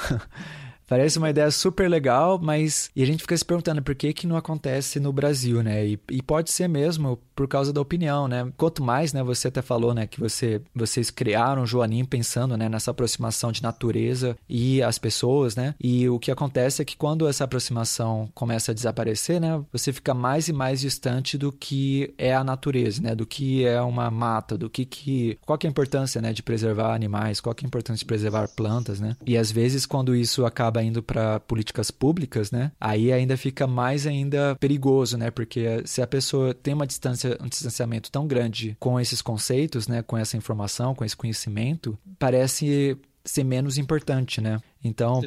Parece uma ideia super legal, mas. E a gente fica se perguntando por que, que não acontece no Brasil, né? E, e pode ser mesmo por causa da opinião, né? Quanto mais, né, você até falou, né, que você, vocês criaram o Joaninho pensando, né, nessa aproximação de natureza e as pessoas, né? E o que acontece é que quando essa aproximação começa a desaparecer, né, você fica mais e mais distante do que é a natureza, né? Do que é uma mata, do que que qual que é a importância, né, de preservar animais, qual que é a importância de preservar plantas, né? E às vezes quando isso acaba indo para políticas públicas, né? Aí ainda fica mais ainda perigoso, né? Porque se a pessoa tem uma distância, um distanciamento tão grande com esses conceitos, né? Com essa informação, com esse conhecimento, parece ser menos importante, né? Então,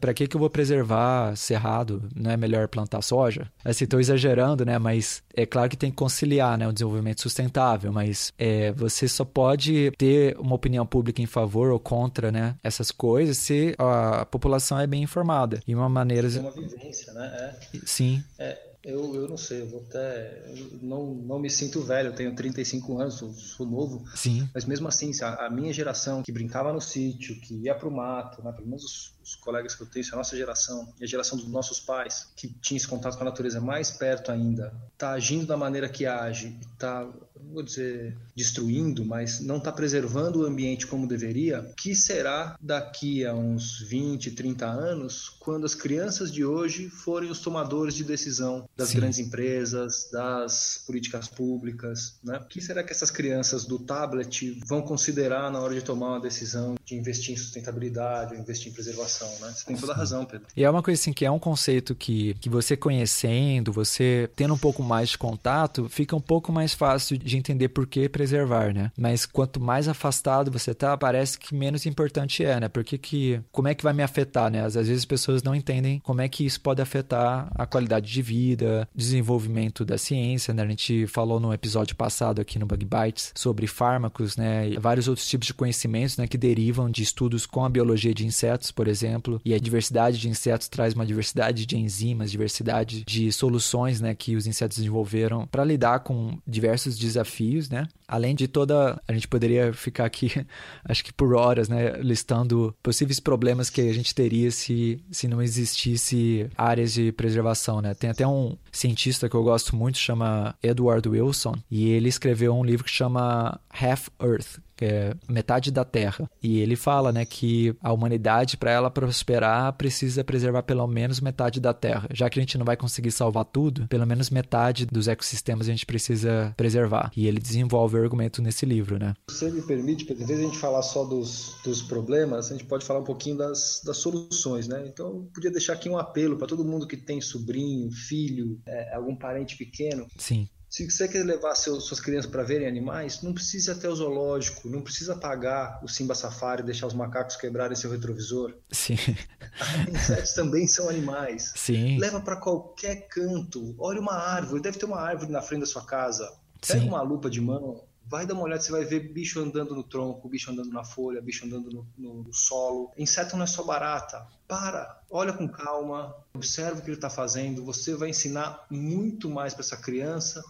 para que, que eu vou preservar cerrado? Não é melhor plantar soja? Assim, estou exagerando, né? Mas é claro que tem que conciliar né? o desenvolvimento sustentável, mas é, você só pode ter uma opinião pública em favor ou contra né? essas coisas se a população é bem informada. E uma maneira... Tem uma vivência, né? É. Sim. É, eu, eu não sei, eu vou até. Eu não, não me sinto velho, eu tenho 35 anos, sou, sou novo. Sim. Mas mesmo assim, a, a, minha geração que brincava no sítio, que ia pro mato, né, pelo menos os, os, colegas que eu tenho, a nossa geração e a geração dos nossos pais, que tinha esse contato com a natureza mais perto ainda, tá agindo da maneira que age, tá vou dizer, destruindo, mas não está preservando o ambiente como deveria, o que será daqui a uns 20, 30 anos, quando as crianças de hoje forem os tomadores de decisão das Sim. grandes empresas, das políticas públicas, né? O que será que essas crianças do tablet vão considerar na hora de tomar uma decisão de investir em sustentabilidade ou investir em preservação, né? Você tem toda a razão, Pedro. E é uma coisa assim que é um conceito que, que você conhecendo, você tendo um pouco mais de contato, fica um pouco mais fácil de entender por que preservar, né? Mas quanto mais afastado você tá, parece que menos importante é, né? Porque que, como é que vai me afetar, né? Às vezes as pessoas não entendem como é que isso pode afetar a qualidade de vida, desenvolvimento da ciência, né? A gente falou no episódio passado aqui no Bug Bites sobre fármacos, né? E vários outros tipos de conhecimentos, né? Que derivam de estudos com a biologia de insetos, por exemplo. E a diversidade de insetos traz uma diversidade de enzimas, diversidade de soluções, né? Que os insetos desenvolveram para lidar com diversos desafios, né? Além de toda, a gente poderia ficar aqui, *laughs* acho que por horas, né, listando possíveis problemas que a gente teria se, se não existisse áreas de preservação, né? Tem até um cientista que eu gosto muito, chama Edward Wilson, e ele escreveu um livro que chama Half Earth, que é metade da Terra. E ele fala, né, que a humanidade para ela prosperar precisa preservar pelo menos metade da Terra. Já que a gente não vai conseguir salvar tudo, pelo menos metade dos ecossistemas a gente precisa preservar. E ele desenvolve o argumento nesse livro, né? Você me permite, em vez de a gente falar só dos, dos problemas, a gente pode falar um pouquinho das, das soluções, né? Então, eu podia deixar aqui um apelo para todo mundo que tem sobrinho, filho, é, algum parente pequeno. Sim se você quer levar seus, suas crianças para verem animais, não precisa até o zoológico, não precisa pagar o Simba Safari e deixar os macacos quebrarem seu retrovisor. Sim. *laughs* Insetos também são animais. Sim. Leva para qualquer canto. Olha uma árvore, deve ter uma árvore na frente da sua casa. Pega Sim. uma lupa de mão, vai dar uma olhada, você vai ver bicho andando no tronco, bicho andando na folha, bicho andando no, no, no solo. Inseto não é só barata. Para, olha com calma, observa o que ele está fazendo. Você vai ensinar muito mais para essa criança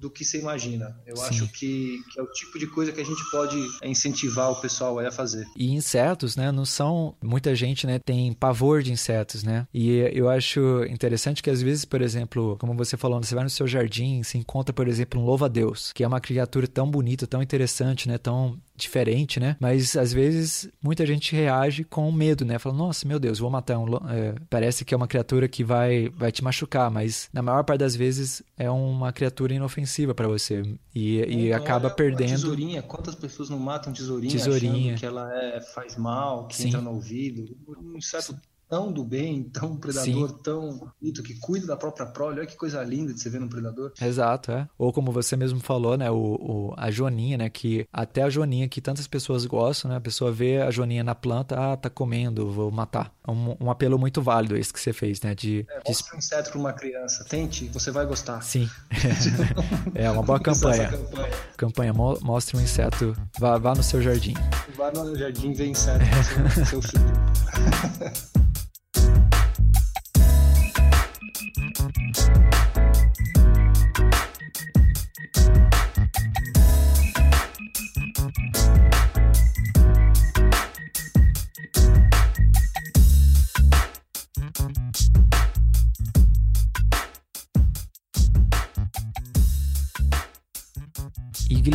do que você imagina. Eu Sim. acho que, que, é o tipo de coisa que a gente pode incentivar o pessoal a fazer. E insetos, né, não são... Muita gente, né, tem pavor de insetos, né? E eu acho interessante que às vezes, por exemplo, como você falou, você vai no seu jardim, se encontra, por exemplo, um louva-a-Deus, que é uma criatura tão bonita, tão interessante, né, tão diferente, né? Mas às vezes muita gente reage com medo, né? Fala, nossa, meu Deus, vou matar um. É, parece que é uma criatura que vai, vai te machucar, mas na maior parte das vezes é uma criatura inofensiva para você. E, e então, acaba perdendo. Tesourinha, quantas pessoas não matam tesourinha, tesourinha. que ela é, faz mal, que Sim. entra no ouvido? Um inseto tão do bem, tão predador, Sim. tão bonito, que cuida da própria prole. Olha que coisa linda de você ver num predador. Exato, é. Ou como você mesmo falou, né, o, o, a joaninha, né, que até a joaninha que tantas pessoas gostam, né, a pessoa vê a joaninha na planta, ah, tá comendo, vou matar. É um, um apelo muito válido esse que você fez, né, de... É, de... um inseto pra uma criança, tente, você vai gostar. Sim. *laughs* é uma boa campanha. campanha. Campanha, mostre um inseto, vá, vá no seu jardim. Vá no jardim ver inseto com seu, seu filho. *laughs*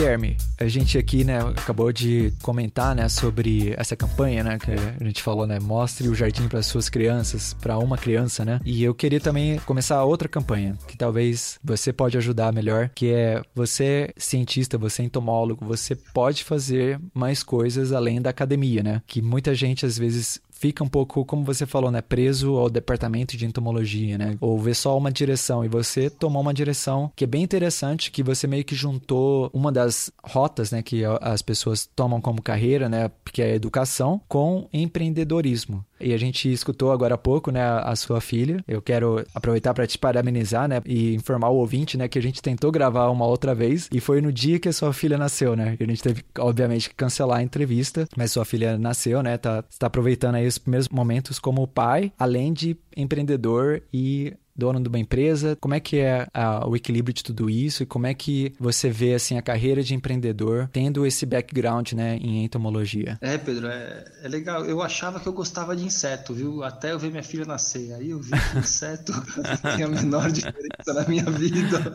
Guilherme, a gente aqui, né, acabou de comentar, né, sobre essa campanha, né, que a gente falou, né, mostre o jardim para suas crianças, para uma criança, né? E eu queria também começar outra campanha, que talvez você pode ajudar melhor, que é você cientista, você entomólogo, você pode fazer mais coisas além da academia, né? Que muita gente às vezes fica um pouco, como você falou, né, preso ao departamento de entomologia, né? Ou ver só uma direção e você tomou uma direção que é bem interessante, que você meio que juntou uma das rotas rotas, né, que as pessoas tomam como carreira, né, que é a educação, com empreendedorismo. E a gente escutou agora há pouco, né, a sua filha. Eu quero aproveitar para te parabenizar, né, e informar o ouvinte, né, que a gente tentou gravar uma outra vez e foi no dia que a sua filha nasceu, né? E a gente teve, obviamente, que cancelar a entrevista, mas sua filha nasceu, né? Tá, tá aproveitando aí os primeiros momentos como pai, além de empreendedor e dono de uma empresa? Como é que é a, o equilíbrio de tudo isso e como é que você vê assim a carreira de empreendedor tendo esse background, né, em entomologia? É, Pedro, é, é legal. Eu achava que eu gostava de inseto, viu? Até eu ver minha filha nascer. Aí eu vi que inseto *laughs* tem a menor diferença na minha vida.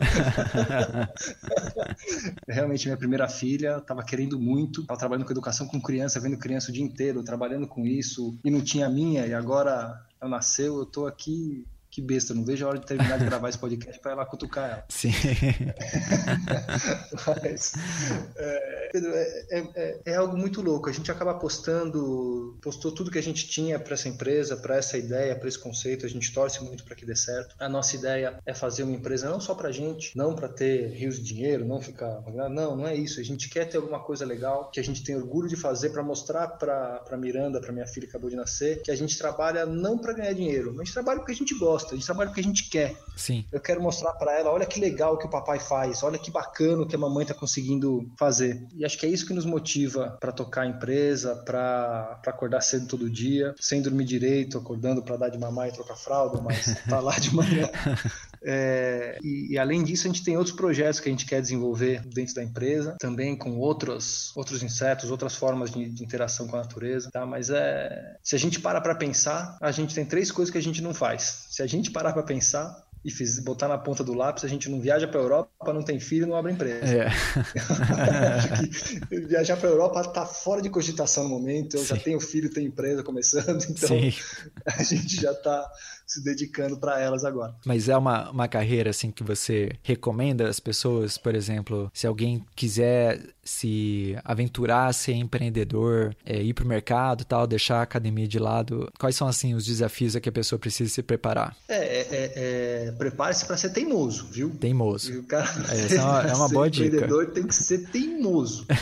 *laughs* Realmente minha primeira filha estava querendo muito, estava trabalhando com educação com criança, vendo criança o dia inteiro, trabalhando com isso e não tinha minha e agora ela nasceu, eu tô aqui que besta, não vejo a hora de terminar de gravar esse podcast para ir lá cutucar ela. Sim. *laughs* Mas, é, Pedro, é, é, é, algo muito louco. A gente acaba postando, postou tudo que a gente tinha para essa empresa, para essa ideia, para esse conceito. A gente torce muito para que dê certo. A nossa ideia é fazer uma empresa não só para gente, não para ter rios de dinheiro, não ficar. Não, não é isso. A gente quer ter alguma coisa legal que a gente tem orgulho de fazer para mostrar para Miranda, para minha filha que acabou de nascer, que a gente trabalha não para ganhar dinheiro, mas a gente trabalha porque a gente gosta gosta, a gente trabalha porque a gente quer. Sim. Eu quero mostrar para ela, olha que legal que o papai faz, olha que bacana que a mamãe tá conseguindo fazer. E acho que é isso que nos motiva para tocar a empresa, para acordar cedo todo dia, sem dormir direito, acordando para dar de mamar e trocar fralda, mas *laughs* tá lá de manhã. É, e, e, além disso, a gente tem outros projetos que a gente quer desenvolver dentro da empresa, também com outros, outros insetos, outras formas de, de interação com a natureza, tá? Mas é, se a gente para para pensar, a gente tem três coisas que a gente não faz. Se a gente parar para pensar, e fiz, botar na ponta do lápis, a gente não viaja para a Europa, não tem filho, não abre empresa. É. *laughs* viajar para a Europa está fora de cogitação no momento. Eu Sim. já tenho filho, tenho empresa começando, *laughs* então Sim. a gente já está se dedicando para elas agora. Mas é uma, uma carreira assim que você recomenda às pessoas, por exemplo, se alguém quiser se aventurar a ser empreendedor, é, ir para o mercado tal, deixar a academia de lado, quais são assim os desafios a que a pessoa precisa se preparar? É, é, é, é prepare-se para ser teimoso, viu? Teimoso. O cara Essa é uma, é uma *laughs* boa dica. empreendedor tem que ser teimoso. *laughs*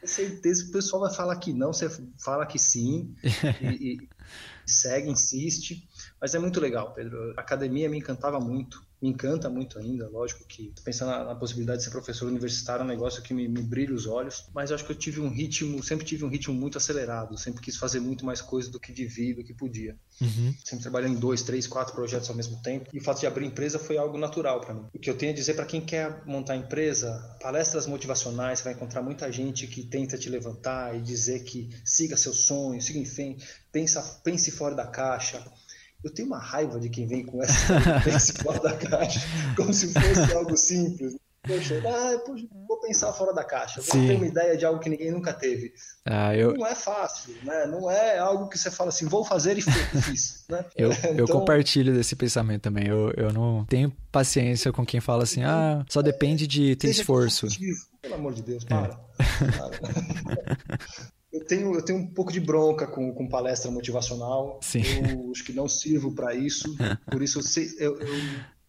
Com certeza que o pessoal vai falar que não, você fala que sim, e, e *laughs* segue, insiste. Mas é muito legal, Pedro. A academia me encantava muito, me encanta muito ainda. Lógico que pensando na, na possibilidade de ser professor universitário é um negócio que me, me, brilha os olhos. Mas eu acho que eu tive um ritmo, sempre tive um ritmo muito acelerado. Sempre quis fazer muito mais coisas do que devia, do que podia. Uhum. Sempre trabalhando em dois, três, quatro projetos ao mesmo tempo. E o fato de abrir empresa foi algo natural para mim. O que eu tenho a dizer para quem quer montar empresa, palestras motivacionais, você vai encontrar muita gente que tenta te levantar e dizer que siga seus sonhos, siga em frente, pensa, pense fora da caixa eu tenho uma raiva de quem vem com essa *laughs* fora da caixa, como se fosse algo simples. Poxa, ah, poxa, vou pensar fora da caixa, vou Sim. ter uma ideia de algo que ninguém nunca teve. Ah, eu... Não é fácil, né? Não é algo que você fala assim, vou fazer e *laughs* fiz. Né? eu, *laughs* então... eu compartilho desse pensamento também. Eu, eu não tenho paciência com quem fala assim, ah, só depende de ter Seja esforço. Pelo amor de Deus, para. É. para. Eu tenho, eu tenho um pouco de bronca com, com palestra motivacional. Sim. Eu acho que não sirvo para isso. Por isso, eu, eu,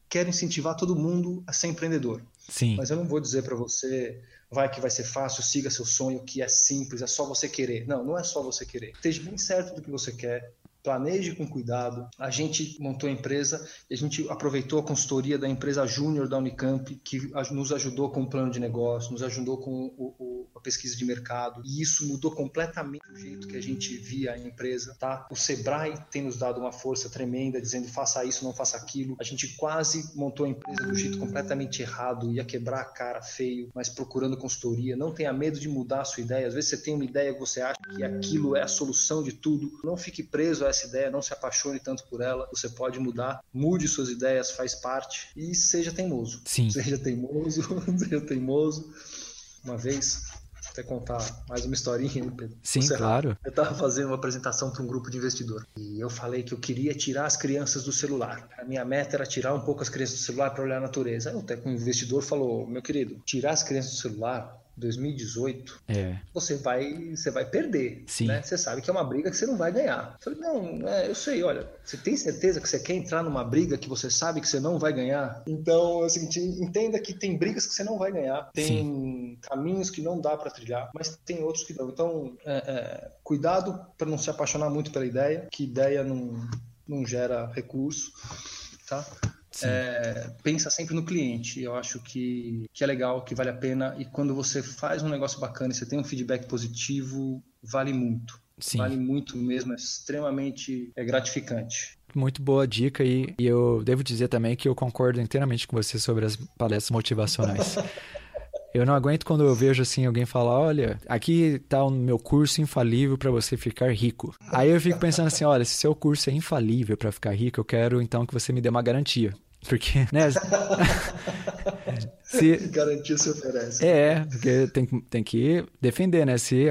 quero incentivar todo mundo a ser empreendedor. Sim. Mas eu não vou dizer para você, vai que vai ser fácil, siga seu sonho, que é simples, é só você querer. Não, não é só você querer. Esteja bem certo do que você quer, planeje com cuidado. A gente montou a empresa e a gente aproveitou a consultoria da empresa Júnior da Unicamp, que nos ajudou com o plano de negócio, nos ajudou com o, o, a pesquisa de mercado. E isso mudou completamente o jeito que a gente via a empresa. Tá? O Sebrae tem nos dado uma força tremenda, dizendo faça isso, não faça aquilo. A gente quase montou a empresa do jeito completamente errado, ia quebrar a cara feio, mas procurando consultoria. Não tenha medo de mudar a sua ideia. Às vezes você tem uma ideia que você acha que aquilo é a solução de tudo. Não fique preso a essa ideia, não se apaixone tanto por ela. Você pode mudar, mude suas ideias, faz parte e seja teimoso. Sim. Seja teimoso, *laughs* seja teimoso. Uma vez, até contar mais uma historinha, Pedro. Sim, claro. Eu estava fazendo uma apresentação para um grupo de investidor e eu falei que eu queria tirar as crianças do celular. A minha meta era tirar um pouco as crianças do celular para olhar a natureza. Aí o investidor falou: meu querido, tirar as crianças do celular 2018, É. você vai, você vai perder. Sim. Né? Você sabe que é uma briga que você não vai ganhar. Eu falei, não, é, eu sei, olha, você tem certeza que você quer entrar numa briga que você sabe que você não vai ganhar? Então, assim, te- entenda que tem brigas que você não vai ganhar, tem caminhos que não dá para trilhar, mas tem outros que dão. Então, é, é, cuidado para não se apaixonar muito pela ideia, que ideia não, não gera recurso, tá? É, pensa sempre no cliente. Eu acho que, que é legal, que vale a pena. E quando você faz um negócio bacana e você tem um feedback positivo, vale muito. Sim. Vale muito mesmo, é extremamente é, gratificante. Muito boa dica e, e eu devo dizer também que eu concordo inteiramente com você sobre as palestras motivacionais. *laughs* Eu não aguento quando eu vejo assim alguém falar, olha, aqui tá o meu curso infalível para você ficar rico. Aí eu fico pensando assim, olha, se seu curso é infalível para ficar rico, eu quero então que você me dê uma garantia. Porque, *laughs* né? *laughs* se, Garantia se oferece. é, porque tem, tem que defender, né? Se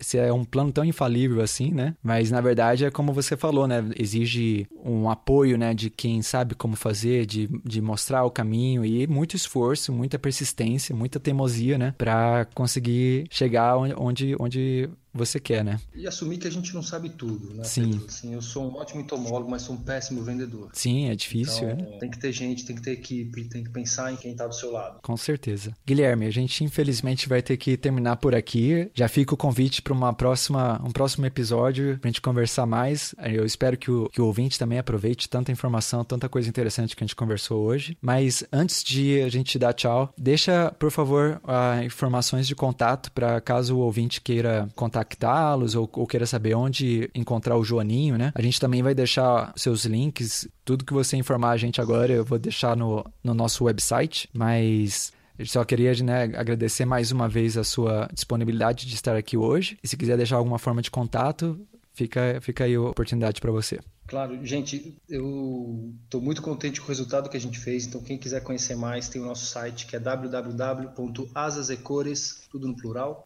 se é um plano tão infalível assim, né? Mas na verdade é como você falou, né? Exige um apoio, né? De quem sabe como fazer, de, de mostrar o caminho e muito esforço, muita persistência, muita teimosia, né? Pra conseguir chegar onde, onde, você quer, né? E assumir que a gente não sabe tudo, né? Sim. Pedro? Assim, eu sou um ótimo entomólogo, mas sou um péssimo vendedor. Sim, é difícil, Então, é. tem que ter gente, tem que ter equipe, tem que pensar em quem tá do seu lado. Com certeza. Guilherme, a gente infelizmente vai ter que terminar por aqui. Já fica o convite para uma próxima, um próximo episódio pra gente conversar mais. Eu espero que o, que o ouvinte também aproveite tanta informação, tanta coisa interessante que a gente conversou hoje. Mas antes de a gente dar tchau, deixa, por favor, ah, informações de contato para caso o ouvinte queira contactá-los ou, ou queira saber onde encontrar o Joaninho, né? A gente também vai deixar seus links, tudo que você informar a gente agora, eu vou deixar no, no nosso website, mas eu só queria né, agradecer mais uma vez a sua disponibilidade de estar aqui hoje. E se quiser deixar alguma forma de contato, fica, fica aí a oportunidade para você. Claro, gente, eu estou muito contente com o resultado que a gente fez. Então, quem quiser conhecer mais, tem o nosso site que é www.asasecores, tudo no plural.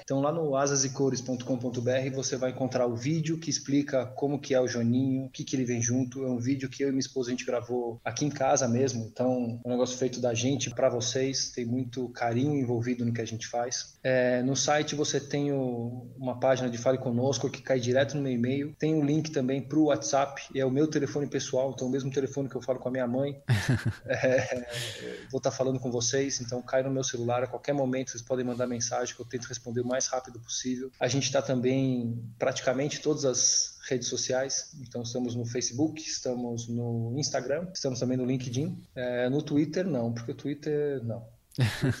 Então, lá no asasecores.com.br você vai encontrar o vídeo que explica como que é o Joninho, o que, que ele vem junto. É um vídeo que eu e minha esposa a gente gravou aqui em casa mesmo. Então, é um negócio feito da gente para vocês. Tem muito carinho envolvido no que a gente faz. É, no site você tem o- uma página de Fale Conosco que cai direto no meu e-mail. Tem um link também para o WhatsApp, é o meu telefone pessoal, então o mesmo telefone que eu falo com a minha mãe. *laughs* É, vou estar falando com vocês, então cai no meu celular a qualquer momento, vocês podem mandar mensagem que eu tento responder o mais rápido possível. A gente está também praticamente todas as redes sociais, então estamos no Facebook, estamos no Instagram, estamos também no LinkedIn, É, no Twitter não, porque o Twitter não.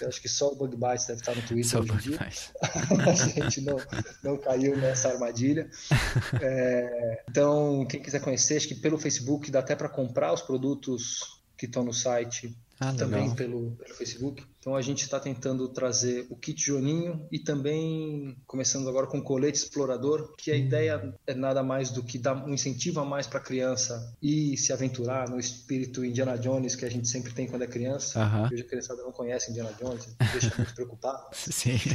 Eu acho que só o Bug Bites deve estar no Twitter Só bom dia. demais. *laughs* a gente não, não caiu nessa armadilha. É, então, quem quiser conhecer, acho que pelo Facebook dá até para comprar os produtos que estão no site Ah, também pelo, pelo Facebook. Então a gente está tentando trazer o kit Joninho e também começando agora com o colete explorador, que a Hum. ideia é nada mais do que dar um incentivo a mais para a criança e se aventurar no espírito Indiana Jones que a gente sempre tem quando é criança. Aham. Hoje a criançada não conhece Indiana Jones, *laughs* deixa muito preocupado. Sim. *laughs*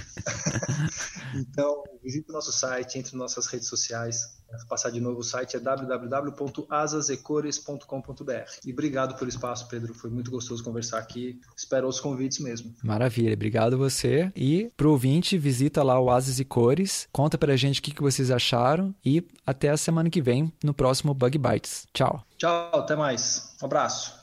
Então, visite o nosso site, entre nossas redes sociais. Passar de novo o site é www.asasecores.com.br. E obrigado pelo espaço, Pedro. Foi muito gostoso conversar aqui. Espero os convites mesmo. Maravilha, obrigado você. E pro ouvinte, visita lá o Asas e Cores, conta pra gente o que, que vocês acharam e até a semana que vem no próximo Bug Bites. Tchau. Tchau, até mais. Um abraço.